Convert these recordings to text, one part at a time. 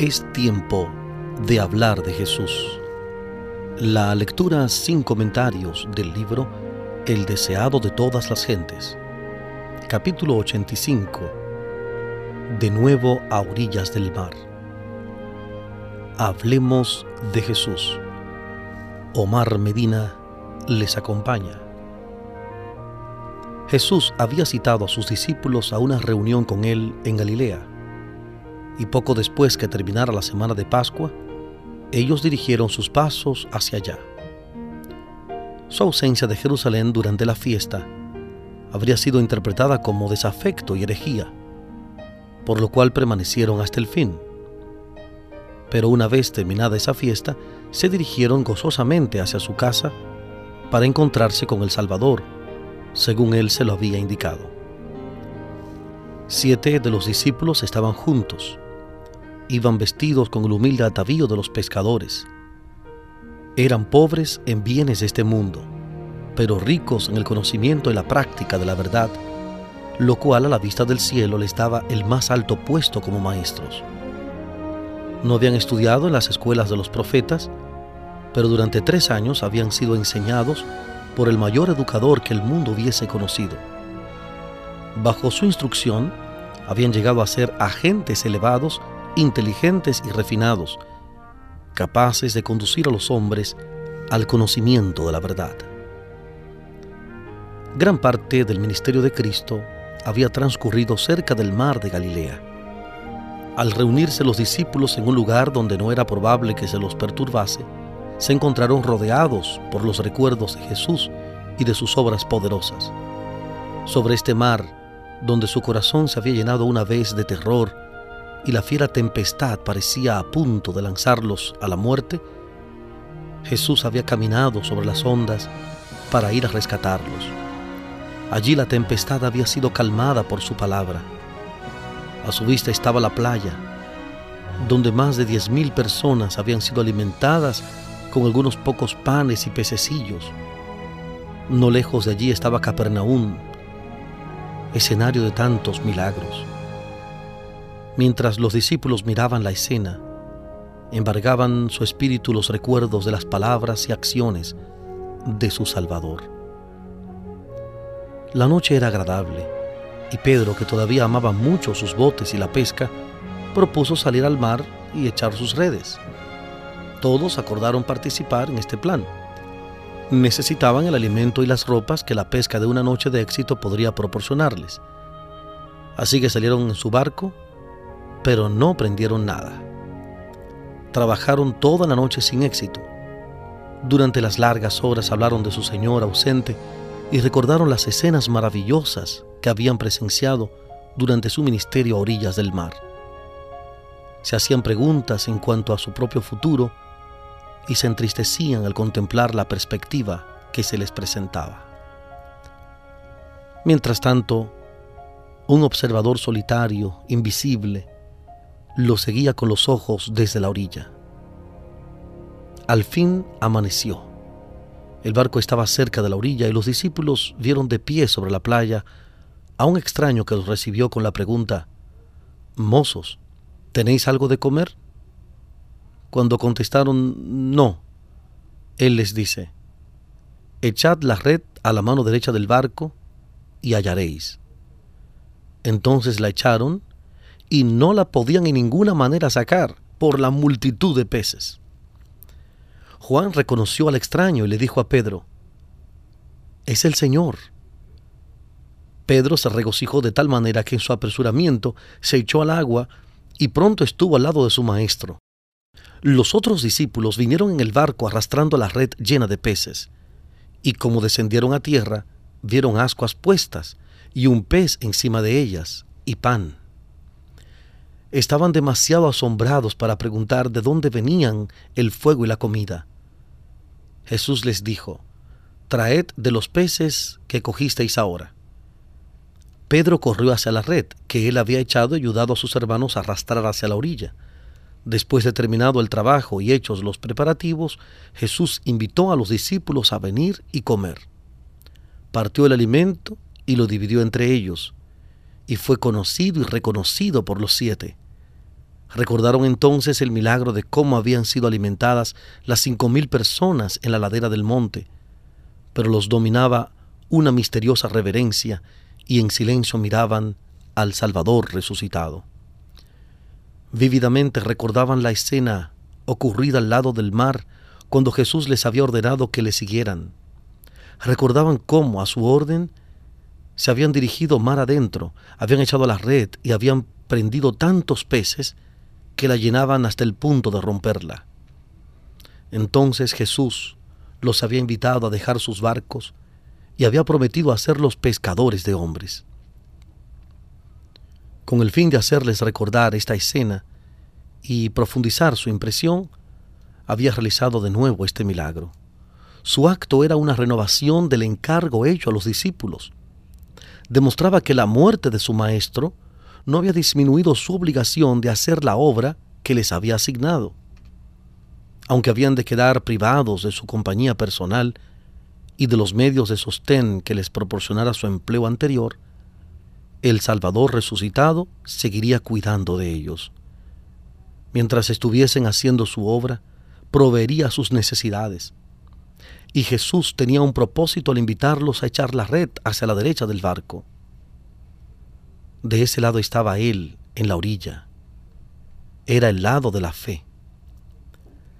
Es tiempo de hablar de Jesús. La lectura sin comentarios del libro El deseado de todas las gentes. Capítulo 85. De nuevo a orillas del mar. Hablemos de Jesús. Omar Medina les acompaña. Jesús había citado a sus discípulos a una reunión con él en Galilea y poco después que terminara la semana de Pascua, ellos dirigieron sus pasos hacia allá. Su ausencia de Jerusalén durante la fiesta habría sido interpretada como desafecto y herejía, por lo cual permanecieron hasta el fin. Pero una vez terminada esa fiesta, se dirigieron gozosamente hacia su casa para encontrarse con el Salvador, según él se lo había indicado. Siete de los discípulos estaban juntos iban vestidos con el humilde atavío de los pescadores. Eran pobres en bienes de este mundo, pero ricos en el conocimiento y la práctica de la verdad, lo cual a la vista del cielo les daba el más alto puesto como maestros. No habían estudiado en las escuelas de los profetas, pero durante tres años habían sido enseñados por el mayor educador que el mundo hubiese conocido. Bajo su instrucción, habían llegado a ser agentes elevados inteligentes y refinados, capaces de conducir a los hombres al conocimiento de la verdad. Gran parte del ministerio de Cristo había transcurrido cerca del mar de Galilea. Al reunirse los discípulos en un lugar donde no era probable que se los perturbase, se encontraron rodeados por los recuerdos de Jesús y de sus obras poderosas. Sobre este mar, donde su corazón se había llenado una vez de terror y la fiera tempestad parecía a punto de lanzarlos a la muerte, Jesús había caminado sobre las ondas para ir a rescatarlos. Allí la tempestad había sido calmada por su palabra. A su vista estaba la playa, donde más de diez mil personas habían sido alimentadas con algunos pocos panes y pececillos. No lejos de allí estaba Capernaum, escenario de tantos milagros. Mientras los discípulos miraban la escena, embargaban su espíritu los recuerdos de las palabras y acciones de su Salvador. La noche era agradable y Pedro, que todavía amaba mucho sus botes y la pesca, propuso salir al mar y echar sus redes. Todos acordaron participar en este plan. Necesitaban el alimento y las ropas que la pesca de una noche de éxito podría proporcionarles. Así que salieron en su barco pero no prendieron nada. Trabajaron toda la noche sin éxito. Durante las largas horas hablaron de su Señor ausente y recordaron las escenas maravillosas que habían presenciado durante su ministerio a orillas del mar. Se hacían preguntas en cuanto a su propio futuro y se entristecían al contemplar la perspectiva que se les presentaba. Mientras tanto, un observador solitario, invisible, lo seguía con los ojos desde la orilla. Al fin amaneció. El barco estaba cerca de la orilla y los discípulos vieron de pie sobre la playa a un extraño que los recibió con la pregunta, Mozos, ¿tenéis algo de comer? Cuando contestaron no, él les dice, Echad la red a la mano derecha del barco y hallaréis. Entonces la echaron y no la podían en ninguna manera sacar por la multitud de peces. Juan reconoció al extraño y le dijo a Pedro, es el Señor. Pedro se regocijó de tal manera que en su apresuramiento se echó al agua y pronto estuvo al lado de su maestro. Los otros discípulos vinieron en el barco arrastrando la red llena de peces, y como descendieron a tierra, vieron ascuas puestas y un pez encima de ellas y pan estaban demasiado asombrados para preguntar de dónde venían el fuego y la comida. Jesús les dijo, Traed de los peces que cogisteis ahora. Pedro corrió hacia la red que él había echado y ayudado a sus hermanos a arrastrar hacia la orilla. Después de terminado el trabajo y hechos los preparativos, Jesús invitó a los discípulos a venir y comer. Partió el alimento y lo dividió entre ellos, y fue conocido y reconocido por los siete. Recordaron entonces el milagro de cómo habían sido alimentadas las cinco mil personas en la ladera del monte, pero los dominaba una misteriosa reverencia y en silencio miraban al Salvador resucitado. Vívidamente recordaban la escena ocurrida al lado del mar cuando Jesús les había ordenado que le siguieran. Recordaban cómo, a su orden, se habían dirigido mar adentro, habían echado la red y habían prendido tantos peces que la llenaban hasta el punto de romperla. Entonces Jesús los había invitado a dejar sus barcos y había prometido hacerlos pescadores de hombres. Con el fin de hacerles recordar esta escena y profundizar su impresión, había realizado de nuevo este milagro. Su acto era una renovación del encargo hecho a los discípulos. Demostraba que la muerte de su maestro no había disminuido su obligación de hacer la obra que les había asignado. Aunque habían de quedar privados de su compañía personal y de los medios de sostén que les proporcionara su empleo anterior, el Salvador resucitado seguiría cuidando de ellos. Mientras estuviesen haciendo su obra, proveería sus necesidades. Y Jesús tenía un propósito al invitarlos a echar la red hacia la derecha del barco. De ese lado estaba Él, en la orilla. Era el lado de la fe.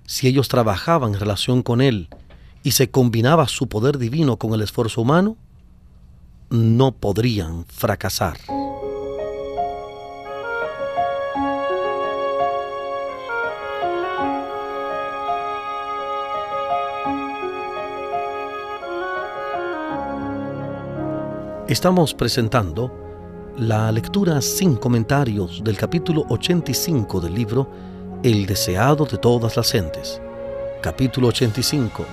Si ellos trabajaban en relación con Él y se combinaba su poder divino con el esfuerzo humano, no podrían fracasar. Estamos presentando la lectura sin comentarios del capítulo 85 del libro El deseado de todas las gentes. Capítulo 85.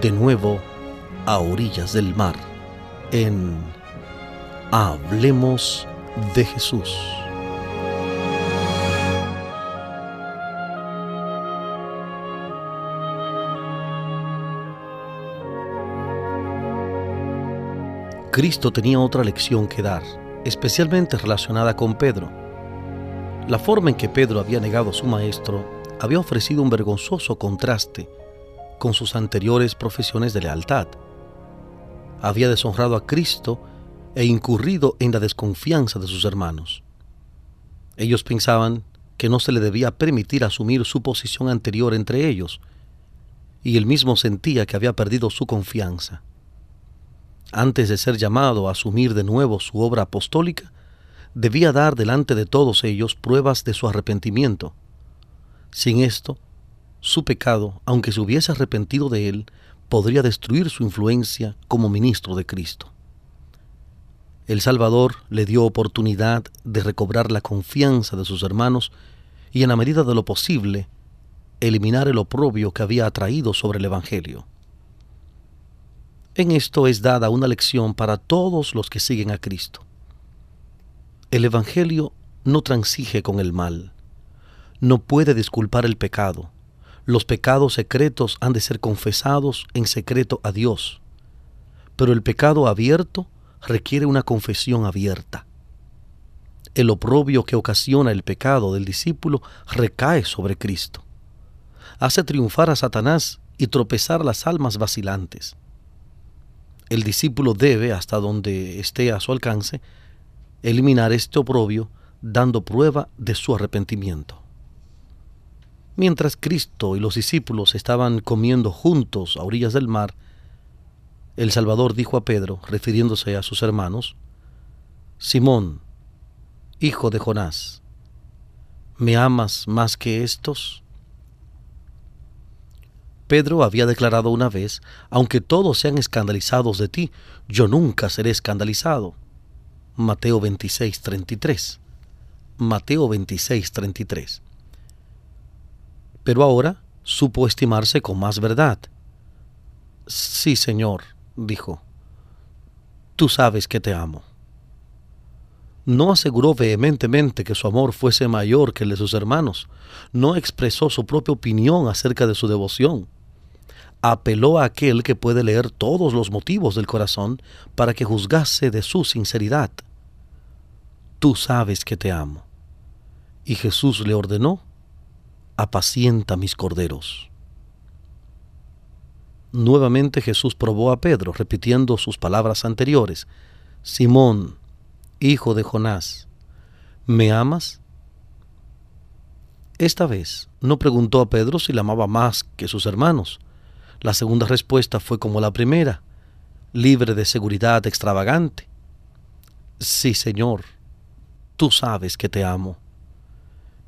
De nuevo a orillas del mar. En Hablemos de Jesús. Cristo tenía otra lección que dar especialmente relacionada con Pedro. La forma en que Pedro había negado a su maestro había ofrecido un vergonzoso contraste con sus anteriores profesiones de lealtad. Había deshonrado a Cristo e incurrido en la desconfianza de sus hermanos. Ellos pensaban que no se le debía permitir asumir su posición anterior entre ellos, y él mismo sentía que había perdido su confianza antes de ser llamado a asumir de nuevo su obra apostólica, debía dar delante de todos ellos pruebas de su arrepentimiento. Sin esto, su pecado, aunque se hubiese arrepentido de él, podría destruir su influencia como ministro de Cristo. El Salvador le dio oportunidad de recobrar la confianza de sus hermanos y en la medida de lo posible eliminar el oprobio que había atraído sobre el Evangelio. En esto es dada una lección para todos los que siguen a Cristo. El Evangelio no transige con el mal, no puede disculpar el pecado. Los pecados secretos han de ser confesados en secreto a Dios, pero el pecado abierto requiere una confesión abierta. El oprobio que ocasiona el pecado del discípulo recae sobre Cristo. Hace triunfar a Satanás y tropezar las almas vacilantes el discípulo debe, hasta donde esté a su alcance, eliminar este oprobio dando prueba de su arrepentimiento. Mientras Cristo y los discípulos estaban comiendo juntos a orillas del mar, el Salvador dijo a Pedro, refiriéndose a sus hermanos, Simón, hijo de Jonás, ¿me amas más que estos? Pedro había declarado una vez, aunque todos sean escandalizados de ti, yo nunca seré escandalizado. Mateo 26, 33. Mateo 26, 33. Pero ahora supo estimarse con más verdad. Sí, Señor, dijo, tú sabes que te amo. No aseguró vehementemente que su amor fuese mayor que el de sus hermanos, no expresó su propia opinión acerca de su devoción apeló a aquel que puede leer todos los motivos del corazón para que juzgase de su sinceridad. Tú sabes que te amo. Y Jesús le ordenó, apacienta mis corderos. Nuevamente Jesús probó a Pedro, repitiendo sus palabras anteriores. Simón, hijo de Jonás, ¿me amas? Esta vez no preguntó a Pedro si le amaba más que sus hermanos. La segunda respuesta fue como la primera, libre de seguridad extravagante. Sí, Señor, tú sabes que te amo.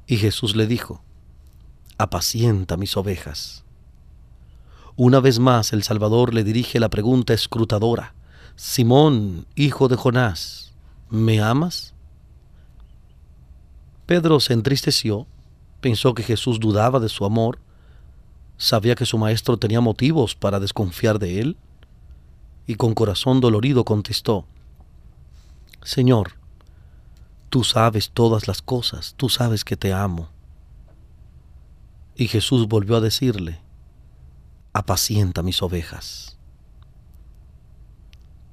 Y Jesús le dijo, apacienta mis ovejas. Una vez más el Salvador le dirige la pregunta escrutadora, Simón, hijo de Jonás, ¿me amas? Pedro se entristeció, pensó que Jesús dudaba de su amor, sabía que su maestro tenía motivos para desconfiar de él, y con corazón dolorido contestó, Señor, tú sabes todas las cosas, tú sabes que te amo. Y Jesús volvió a decirle, apacienta mis ovejas.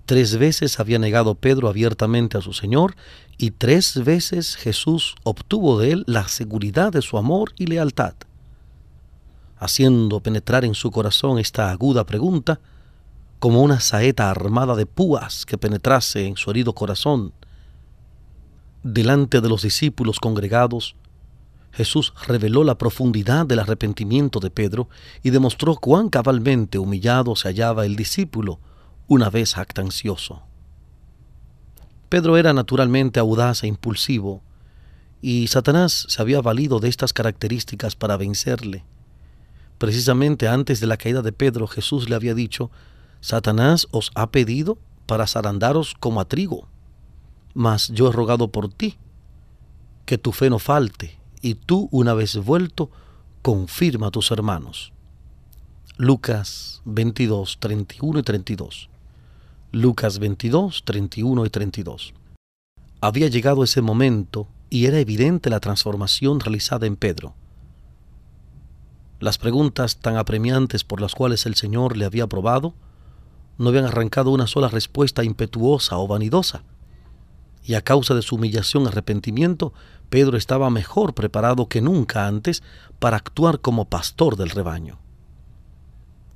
Tres veces había negado Pedro abiertamente a su Señor y tres veces Jesús obtuvo de él la seguridad de su amor y lealtad. Haciendo penetrar en su corazón esta aguda pregunta, como una saeta armada de púas que penetrase en su herido corazón, delante de los discípulos congregados, Jesús reveló la profundidad del arrepentimiento de Pedro y demostró cuán cabalmente humillado se hallaba el discípulo una vez actancioso. Pedro era naturalmente audaz e impulsivo, y Satanás se había valido de estas características para vencerle. Precisamente antes de la caída de Pedro, Jesús le había dicho, Satanás os ha pedido para zarandaros como a trigo, mas yo he rogado por ti, que tu fe no falte, y tú, una vez vuelto, confirma a tus hermanos. Lucas 22, 31 y 32. Lucas 22, 31 y 32. Había llegado ese momento y era evidente la transformación realizada en Pedro. Las preguntas tan apremiantes por las cuales el Señor le había probado no habían arrancado una sola respuesta impetuosa o vanidosa. Y a causa de su humillación y arrepentimiento, Pedro estaba mejor preparado que nunca antes para actuar como pastor del rebaño.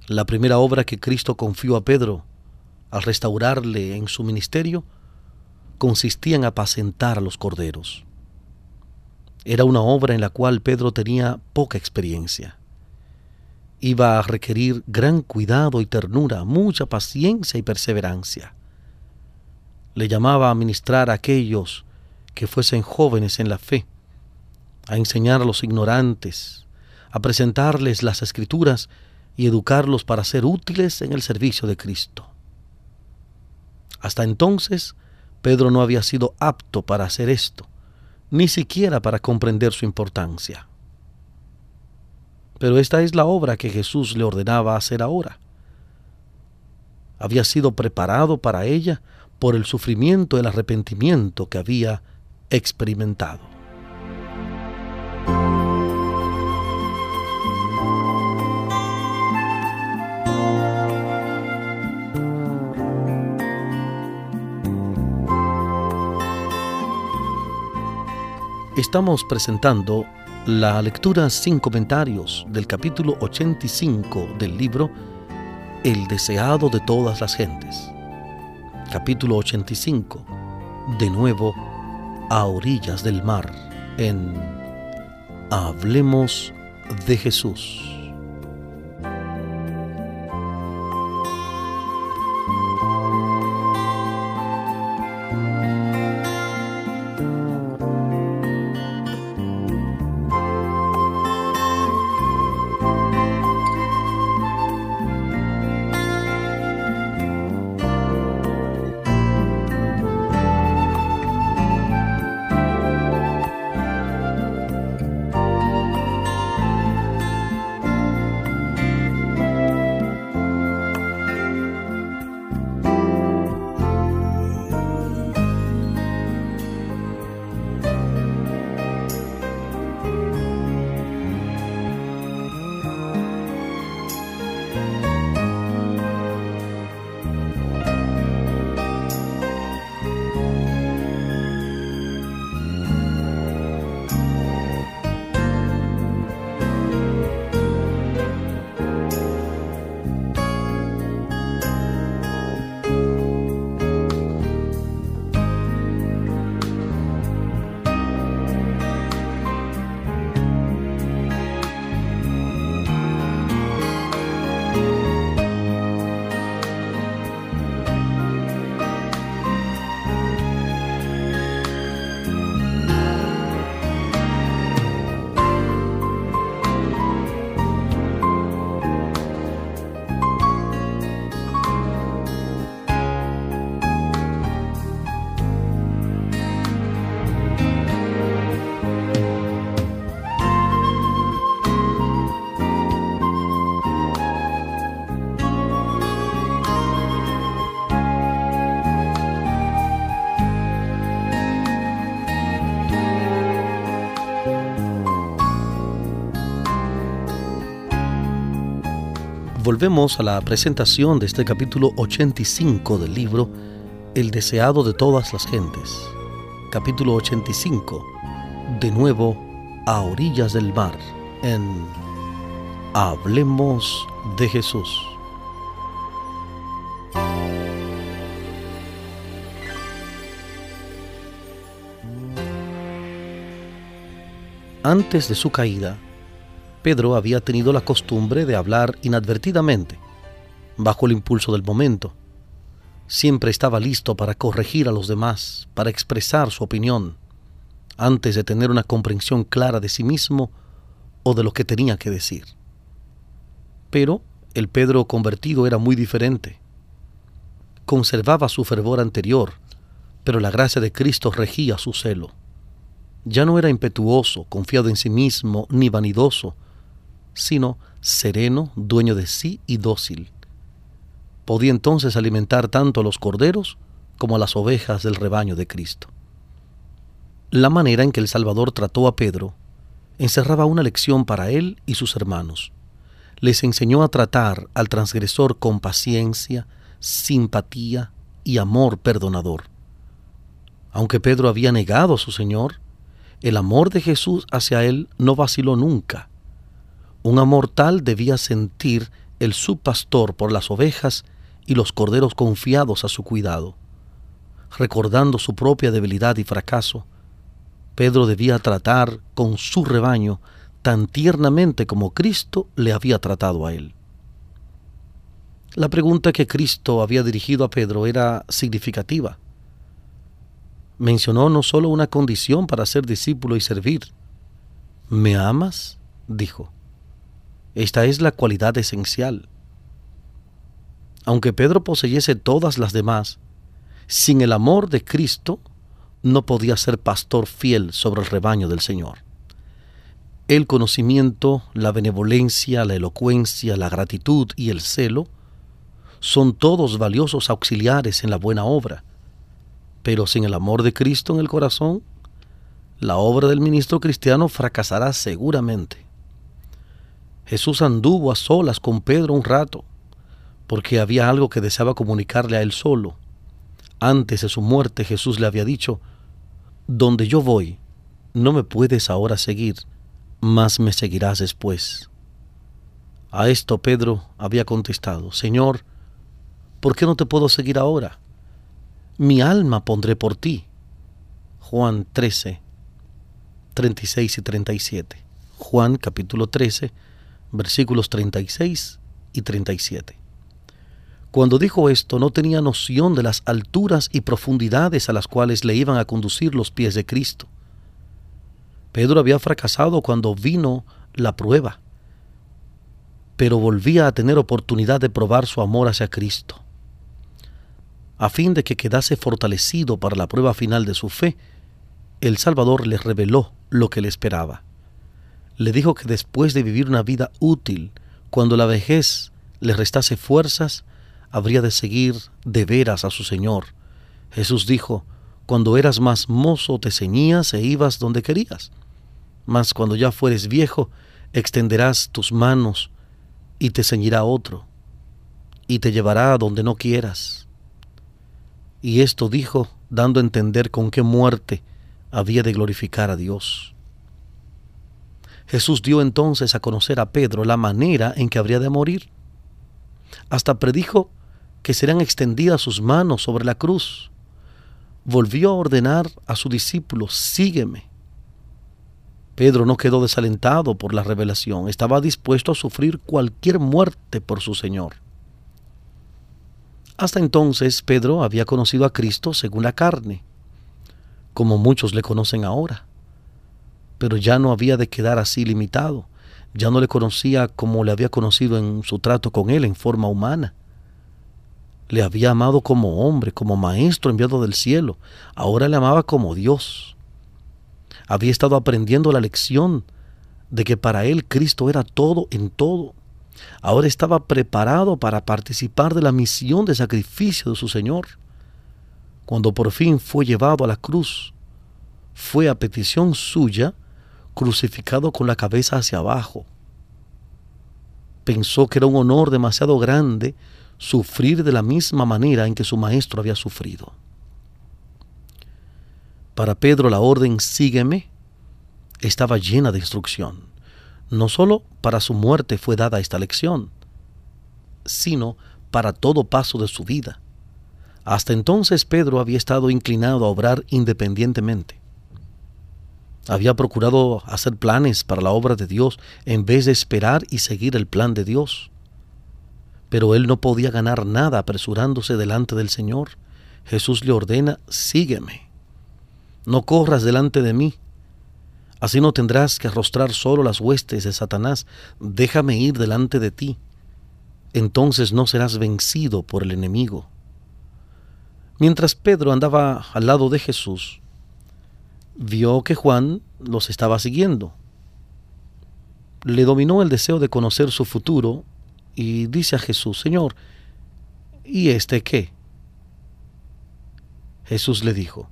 La primera obra que Cristo confió a Pedro al restaurarle en su ministerio consistía en apacentar a los corderos. Era una obra en la cual Pedro tenía poca experiencia. Iba a requerir gran cuidado y ternura, mucha paciencia y perseverancia. Le llamaba a ministrar a aquellos que fuesen jóvenes en la fe, a enseñar a los ignorantes, a presentarles las escrituras y educarlos para ser útiles en el servicio de Cristo. Hasta entonces, Pedro no había sido apto para hacer esto, ni siquiera para comprender su importancia. Pero esta es la obra que Jesús le ordenaba hacer ahora. Había sido preparado para ella por el sufrimiento y el arrepentimiento que había experimentado. Estamos presentando la lectura sin comentarios del capítulo 85 del libro El deseado de todas las gentes. Capítulo 85. De nuevo a orillas del mar en Hablemos de Jesús. Volvemos a la presentación de este capítulo 85 del libro El deseado de todas las gentes. Capítulo 85. De nuevo a orillas del mar en Hablemos de Jesús. Antes de su caída, Pedro había tenido la costumbre de hablar inadvertidamente, bajo el impulso del momento. Siempre estaba listo para corregir a los demás, para expresar su opinión, antes de tener una comprensión clara de sí mismo o de lo que tenía que decir. Pero el Pedro convertido era muy diferente. Conservaba su fervor anterior, pero la gracia de Cristo regía su celo. Ya no era impetuoso, confiado en sí mismo, ni vanidoso, sino sereno, dueño de sí y dócil. Podía entonces alimentar tanto a los corderos como a las ovejas del rebaño de Cristo. La manera en que el Salvador trató a Pedro encerraba una lección para él y sus hermanos. Les enseñó a tratar al transgresor con paciencia, simpatía y amor perdonador. Aunque Pedro había negado a su Señor, el amor de Jesús hacia él no vaciló nunca un amor tal debía sentir el subpastor por las ovejas y los corderos confiados a su cuidado. Recordando su propia debilidad y fracaso, Pedro debía tratar con su rebaño tan tiernamente como Cristo le había tratado a él. La pregunta que Cristo había dirigido a Pedro era significativa. Mencionó no solo una condición para ser discípulo y servir. ¿Me amas? dijo. Esta es la cualidad esencial. Aunque Pedro poseyese todas las demás, sin el amor de Cristo no podía ser pastor fiel sobre el rebaño del Señor. El conocimiento, la benevolencia, la elocuencia, la gratitud y el celo son todos valiosos auxiliares en la buena obra, pero sin el amor de Cristo en el corazón, la obra del ministro cristiano fracasará seguramente. Jesús anduvo a solas con Pedro un rato, porque había algo que deseaba comunicarle a él solo. Antes de su muerte Jesús le había dicho, Donde yo voy, no me puedes ahora seguir, mas me seguirás después. A esto Pedro había contestado, Señor, ¿por qué no te puedo seguir ahora? Mi alma pondré por ti. Juan 13, 36 y 37. Juan capítulo 13, versículos 36 y 37. Cuando dijo esto no tenía noción de las alturas y profundidades a las cuales le iban a conducir los pies de Cristo. Pedro había fracasado cuando vino la prueba, pero volvía a tener oportunidad de probar su amor hacia Cristo. A fin de que quedase fortalecido para la prueba final de su fe, el Salvador le reveló lo que le esperaba le dijo que después de vivir una vida útil, cuando la vejez le restase fuerzas, habría de seguir de veras a su Señor. Jesús dijo, cuando eras más mozo te ceñías e ibas donde querías, mas cuando ya fueres viejo, extenderás tus manos y te ceñirá otro, y te llevará a donde no quieras. Y esto dijo, dando a entender con qué muerte había de glorificar a Dios. Jesús dio entonces a conocer a Pedro la manera en que habría de morir. Hasta predijo que serán extendidas sus manos sobre la cruz. Volvió a ordenar a su discípulo, sígueme. Pedro no quedó desalentado por la revelación, estaba dispuesto a sufrir cualquier muerte por su Señor. Hasta entonces Pedro había conocido a Cristo según la carne, como muchos le conocen ahora pero ya no había de quedar así limitado. Ya no le conocía como le había conocido en su trato con él en forma humana. Le había amado como hombre, como maestro enviado del cielo. Ahora le amaba como Dios. Había estado aprendiendo la lección de que para él Cristo era todo en todo. Ahora estaba preparado para participar de la misión de sacrificio de su Señor. Cuando por fin fue llevado a la cruz, fue a petición suya crucificado con la cabeza hacia abajo. pensó que era un honor demasiado grande sufrir de la misma manera en que su maestro había sufrido. Para Pedro la orden sígueme estaba llena de instrucción. No sólo para su muerte fue dada esta lección, sino para todo paso de su vida. Hasta entonces Pedro había estado inclinado a obrar independientemente. Había procurado hacer planes para la obra de Dios en vez de esperar y seguir el plan de Dios. Pero él no podía ganar nada apresurándose delante del Señor. Jesús le ordena, sígueme. No corras delante de mí. Así no tendrás que arrostrar solo las huestes de Satanás. Déjame ir delante de ti. Entonces no serás vencido por el enemigo. Mientras Pedro andaba al lado de Jesús, vio que Juan los estaba siguiendo. Le dominó el deseo de conocer su futuro y dice a Jesús, Señor, ¿y este qué? Jesús le dijo,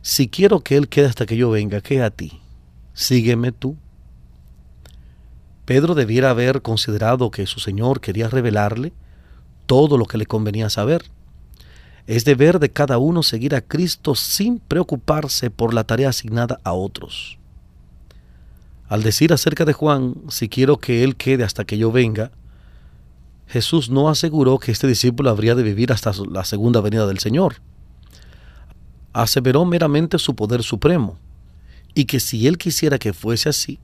si quiero que Él quede hasta que yo venga, ¿qué a ti? Sígueme tú. Pedro debiera haber considerado que su Señor quería revelarle todo lo que le convenía saber. Es deber de cada uno seguir a Cristo sin preocuparse por la tarea asignada a otros. Al decir acerca de Juan, si quiero que él quede hasta que yo venga, Jesús no aseguró que este discípulo habría de vivir hasta la segunda venida del Señor. Aseveró meramente su poder supremo, y que si él quisiera que fuese así,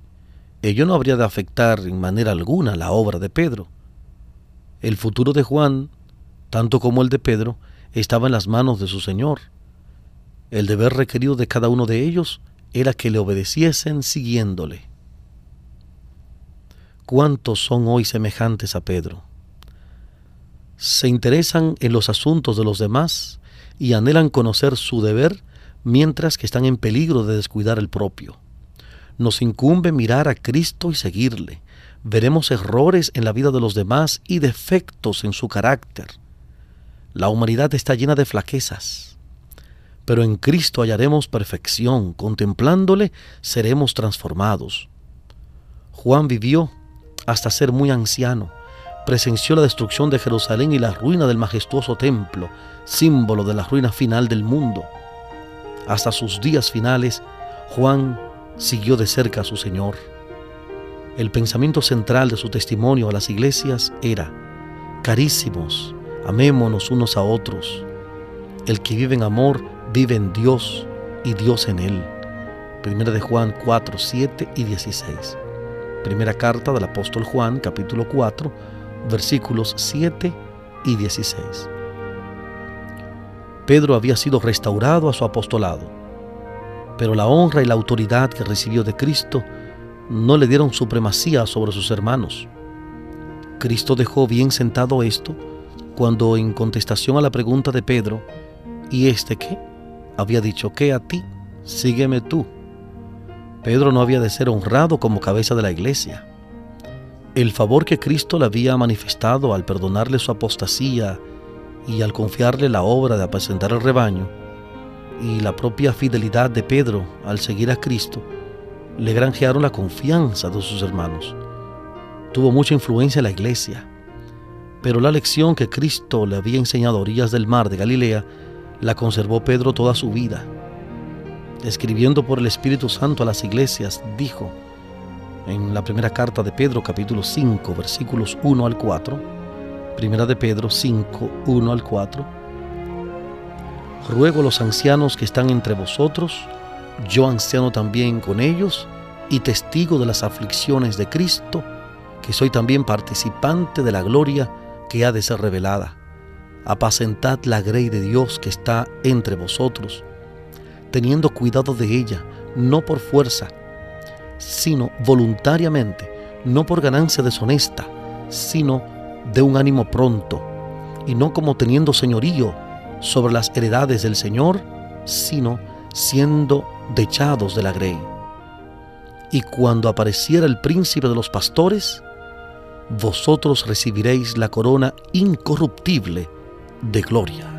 ello no habría de afectar en manera alguna la obra de Pedro. El futuro de Juan, tanto como el de Pedro, estaba en las manos de su Señor. El deber requerido de cada uno de ellos era que le obedeciesen siguiéndole. ¿Cuántos son hoy semejantes a Pedro? Se interesan en los asuntos de los demás y anhelan conocer su deber mientras que están en peligro de descuidar el propio. Nos incumbe mirar a Cristo y seguirle. Veremos errores en la vida de los demás y defectos en su carácter. La humanidad está llena de flaquezas, pero en Cristo hallaremos perfección. Contemplándole seremos transformados. Juan vivió hasta ser muy anciano. Presenció la destrucción de Jerusalén y la ruina del majestuoso templo, símbolo de la ruina final del mundo. Hasta sus días finales, Juan siguió de cerca a su Señor. El pensamiento central de su testimonio a las iglesias era, carísimos, amémonos unos a otros. El que vive en amor vive en Dios y Dios en él. Primera de Juan 4, 7 y 16. Primera carta del apóstol Juan, capítulo 4, versículos 7 y 16. Pedro había sido restaurado a su apostolado, pero la honra y la autoridad que recibió de Cristo no le dieron supremacía sobre sus hermanos. Cristo dejó bien sentado esto cuando en contestación a la pregunta de Pedro, ¿y este qué? había dicho, que a ti? Sígueme tú. Pedro no había de ser honrado como cabeza de la iglesia. El favor que Cristo le había manifestado al perdonarle su apostasía y al confiarle la obra de apacentar el rebaño, y la propia fidelidad de Pedro al seguir a Cristo, le granjearon la confianza de sus hermanos. Tuvo mucha influencia en la iglesia, pero la lección que Cristo le había enseñado a orillas del mar de Galilea la conservó Pedro toda su vida. Escribiendo por el Espíritu Santo a las iglesias, dijo en la primera carta de Pedro capítulo 5 versículos 1 al 4, Primera de Pedro 5, 1 al 4. Ruego a los ancianos que están entre vosotros, yo anciano también con ellos, y testigo de las aflicciones de Cristo, que soy también participante de la gloria que ha de ser revelada. Apacentad la grey de Dios que está entre vosotros, teniendo cuidado de ella, no por fuerza, sino voluntariamente, no por ganancia deshonesta, sino de un ánimo pronto, y no como teniendo señorío sobre las heredades del Señor, sino siendo dechados de la grey. Y cuando apareciera el príncipe de los pastores, vosotros recibiréis la corona incorruptible de gloria.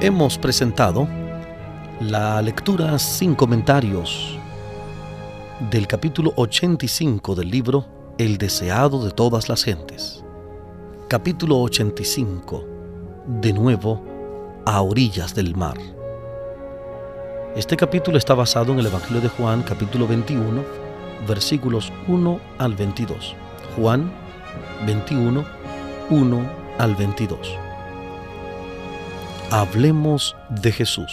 Hemos presentado la lectura sin comentarios del capítulo 85 del libro El deseado de todas las gentes. Capítulo 85. De nuevo, a orillas del mar. Este capítulo está basado en el Evangelio de Juan, capítulo 21, versículos 1 al 22. Juan 21, 1 al 22. Hablemos de Jesús.